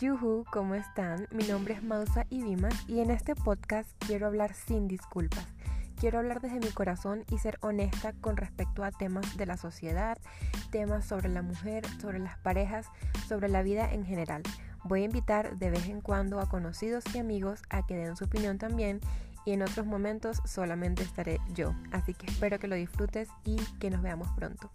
Yuhu, ¿cómo están? Mi nombre es Mausa Ibimas y en este podcast quiero hablar sin disculpas. Quiero hablar desde mi corazón y ser honesta con respecto a temas de la sociedad, temas sobre la mujer, sobre las parejas, sobre la vida en general. Voy a invitar de vez en cuando a conocidos y amigos a que den su opinión también y en otros momentos solamente estaré yo. Así que espero que lo disfrutes y que nos veamos pronto.